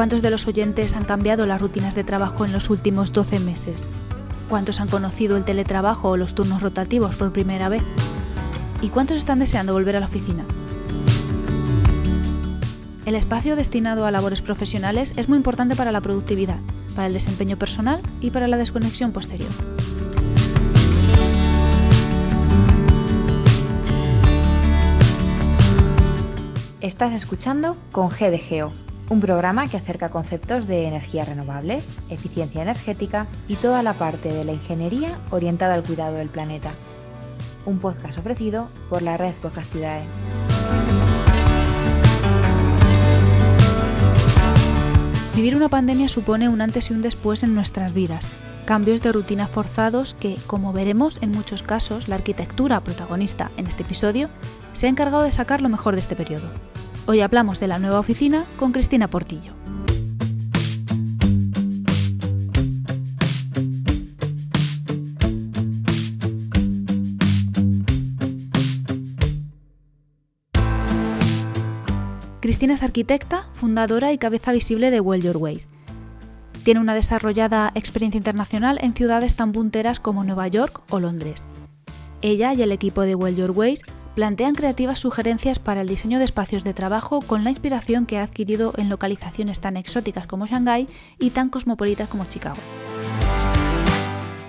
¿Cuántos de los oyentes han cambiado las rutinas de trabajo en los últimos 12 meses? ¿Cuántos han conocido el teletrabajo o los turnos rotativos por primera vez? ¿Y cuántos están deseando volver a la oficina? El espacio destinado a labores profesionales es muy importante para la productividad, para el desempeño personal y para la desconexión posterior. Estás escuchando con GDGO, un programa que acerca conceptos de energías renovables, eficiencia energética y toda la parte de la ingeniería orientada al cuidado del planeta. Un podcast ofrecido por la red Podcastidae. Vivir una pandemia supone un antes y un después en nuestras vidas, cambios de rutina forzados que, como veremos en muchos casos, la arquitectura protagonista en este episodio se ha encargado de sacar lo mejor de este periodo. Hoy hablamos de la nueva oficina con Cristina Portillo. Cristina es arquitecta, fundadora y cabeza visible de Well Your Ways. Tiene una desarrollada experiencia internacional en ciudades tan punteras como Nueva York o Londres. Ella y el equipo de Well Your Ways plantean creativas sugerencias para el diseño de espacios de trabajo con la inspiración que ha adquirido en localizaciones tan exóticas como Shanghái y tan cosmopolitas como Chicago.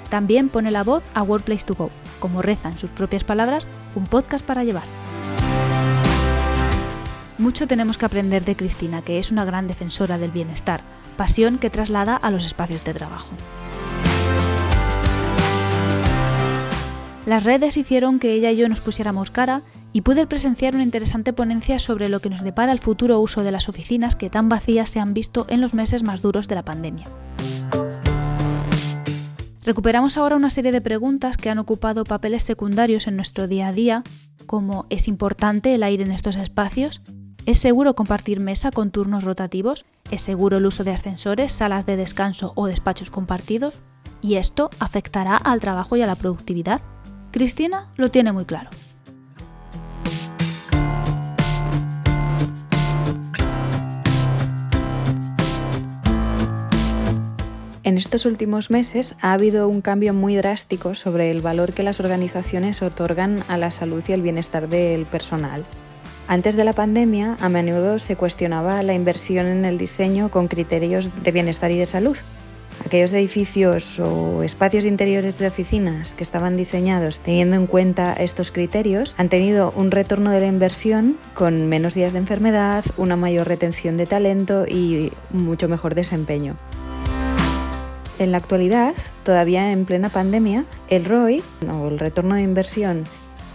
También pone la voz a Workplace to Go, como reza en sus propias palabras, un podcast para llevar. Mucho tenemos que aprender de Cristina, que es una gran defensora del bienestar, pasión que traslada a los espacios de trabajo. Las redes hicieron que ella y yo nos pusiéramos cara y pude presenciar una interesante ponencia sobre lo que nos depara el futuro uso de las oficinas que tan vacías se han visto en los meses más duros de la pandemia. Recuperamos ahora una serie de preguntas que han ocupado papeles secundarios en nuestro día a día, como ¿es importante el aire en estos espacios? ¿Es seguro compartir mesa con turnos rotativos? ¿Es seguro el uso de ascensores, salas de descanso o despachos compartidos? ¿Y esto afectará al trabajo y a la productividad? Cristina lo tiene muy claro. En estos últimos meses ha habido un cambio muy drástico sobre el valor que las organizaciones otorgan a la salud y el bienestar del personal. Antes de la pandemia, a menudo se cuestionaba la inversión en el diseño con criterios de bienestar y de salud, aquellos edificios o espacios interiores de oficinas que estaban diseñados teniendo en cuenta estos criterios han tenido un retorno de la inversión con menos días de enfermedad, una mayor retención de talento y mucho mejor desempeño. En la actualidad, todavía en plena pandemia, el ROI, o el retorno de inversión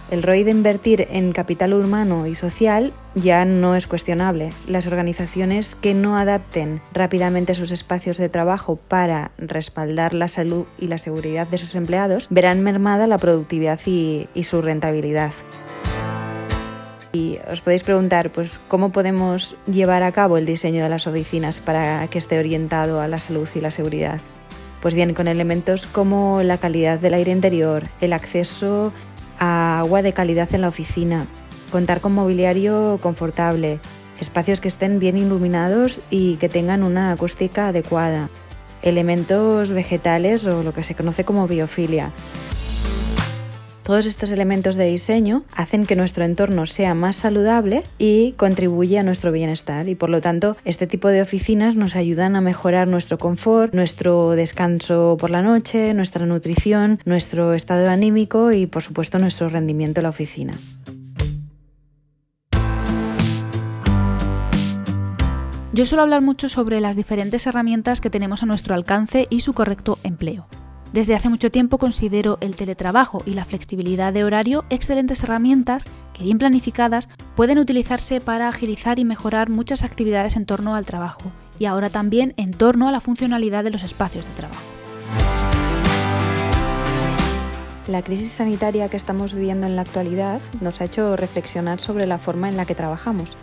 el ROI de invertir en capital humano y social ya no es cuestionable. Las organizaciones que no adapten rápidamente sus espacios de trabajo para respaldar la salud y la seguridad de sus empleados verán mermada la productividad y, su rentabilidad. Y os podéis preguntar, pues, ¿cómo podemos llevar a cabo el diseño de las oficinas para que esté orientado a la salud y la seguridad? Pues bien, con elementos como la calidad del aire interior, el acceso a agua de calidad en la oficina, contar con mobiliario confortable, espacios que estén bien iluminados y que tengan una acústica adecuada, elementos vegetales o lo que se conoce como biofilia. Todos estos elementos de diseño hacen que nuestro entorno sea más saludable y contribuye a nuestro bienestar y por lo tanto este tipo de oficinas nos ayudan a mejorar nuestro confort, nuestro descanso por la noche, nuestra nutrición, nuestro estado anímico y por supuesto nuestro rendimiento en la oficina. Yo suelo hablar mucho sobre las diferentes herramientas que tenemos a nuestro alcance y su correcto empleo. Desde hace mucho tiempo considero el teletrabajo y la flexibilidad de horario excelentes herramientas que bien planificadas pueden utilizarse para agilizar y mejorar muchas actividades en torno al trabajo y ahora también en torno a la funcionalidad de los espacios de trabajo. La crisis sanitaria que estamos viviendo en la actualidad nos ha hecho reflexionar sobre la forma en la que trabajamos.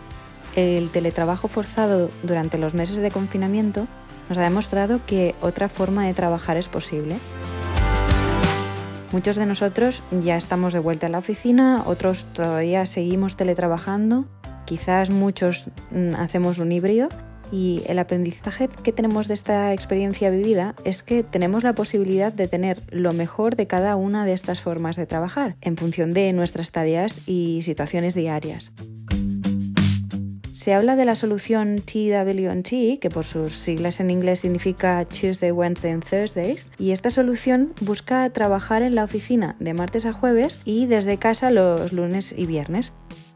El teletrabajo forzado durante los meses de confinamiento nos ha demostrado que otra forma de trabajar es posible. Muchos de nosotros ya estamos de vuelta a la oficina, otros todavía seguimos teletrabajando, quizás muchos mm, hacemos un híbrido, Y el aprendizaje que tenemos de esta experiencia vivida es que tenemos la posibilidad de tener lo mejor de cada una de estas formas de trabajar en función de nuestras tareas y situaciones diarias. Se habla de la solución TWT, que por sus siglas en inglés significa Tuesday, Wednesday and Thursdays, y esta solución busca trabajar en la oficina de martes a jueves y desde casa los lunes y viernes.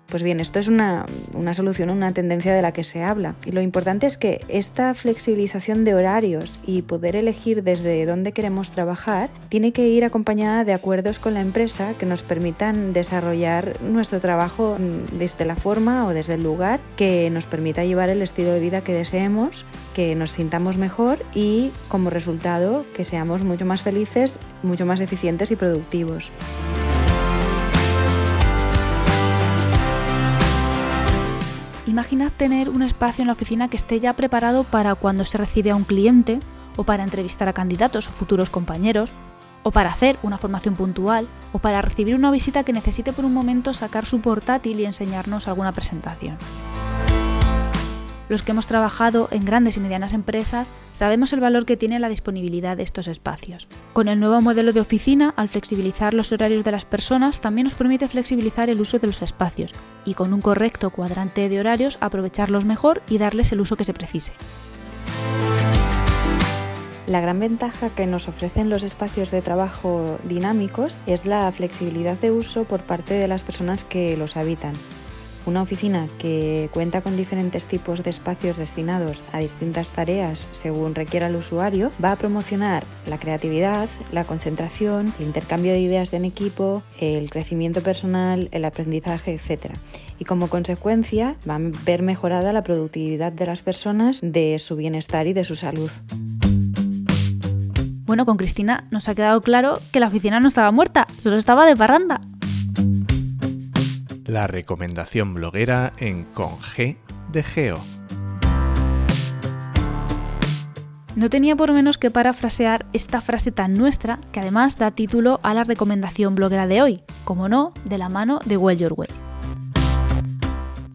Pues bien, esto es una, solución, una tendencia de la que se habla. Y lo importante es que esta flexibilización de horarios y poder elegir desde dónde queremos trabajar tiene que ir acompañada de acuerdos con la empresa que nos permitan desarrollar nuestro trabajo desde la forma o desde el lugar que nos permita llevar el estilo de vida que deseemos, que nos sintamos mejor y como resultado que seamos mucho más felices, mucho más eficientes y productivos. Imaginad tener un espacio en la oficina que esté ya preparado para cuando se recibe a un cliente, o para entrevistar a candidatos o futuros compañeros, o para hacer una formación puntual, o para recibir una visita que necesite por un momento sacar su portátil y enseñarnos alguna presentación. Los que hemos trabajado en grandes y medianas empresas sabemos el valor que tiene la disponibilidad de estos espacios. Con el nuevo modelo de oficina, al flexibilizar los horarios de las personas, también nos permite flexibilizar el uso de los espacios y con un correcto cuadrante de horarios aprovecharlos mejor y darles el uso que se precise. La gran ventaja que nos ofrecen los espacios de trabajo dinámicos es la flexibilidad de uso por parte de las personas que los habitan. Una oficina que cuenta con diferentes tipos de espacios destinados a distintas tareas según requiera el usuario va a promocionar la creatividad, la concentración, el intercambio de ideas en equipo, el crecimiento personal, el aprendizaje, etc. Y como consecuencia va a ver mejorada la productividad de las personas, de su bienestar y de su salud. Bueno, con Cristina nos ha quedado claro que la oficina no estaba muerta, solo estaba de parranda la recomendación bloguera en Con G de Geo. No tenía por menos que parafrasear esta frase tan nuestra que además da título a la recomendación bloguera de hoy, como no, de la mano de Well Your Ways.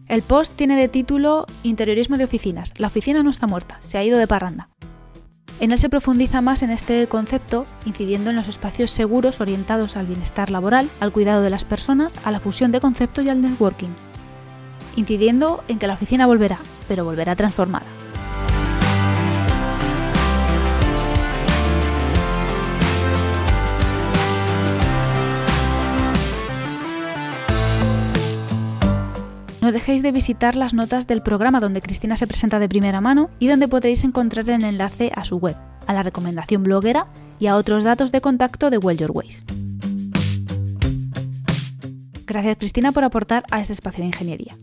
El post tiene de título Interiorismo de oficinas. La oficina no está muerta, se ha ido de parranda. En él se profundiza más en este concepto, incidiendo en los espacios seguros orientados al bienestar laboral, al cuidado de las personas, a la fusión de concepto y al networking, incidiendo en que la oficina volverá, pero volverá transformada. No dejéis de visitar las notas del programa donde Cristina se presenta de primera mano y donde podréis encontrar el enlace a su web, a la recomendación bloguera y a otros datos de contacto de Well Your Ways. Gracias Cristina por aportar a este espacio de ingeniería.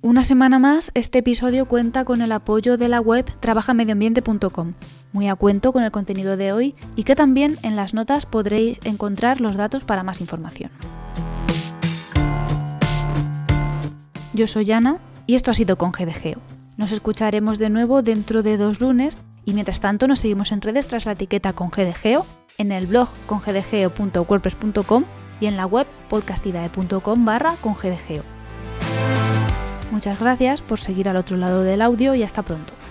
Una semana más, este episodio cuenta con el apoyo de la web trabajamedioambiente.com, muy a cuento con el contenido de hoy y que también en las notas podréis encontrar los datos para más información. Yo soy Ana y esto ha sido con GDGeo. Nos escucharemos de nuevo dentro de dos lunes y mientras tanto nos seguimos en redes tras la etiqueta con GDGeo, en el blog congdgeo.wordpress.com y en la web podcastidae.com barra con Muchas gracias por seguir al otro lado del audio y hasta pronto.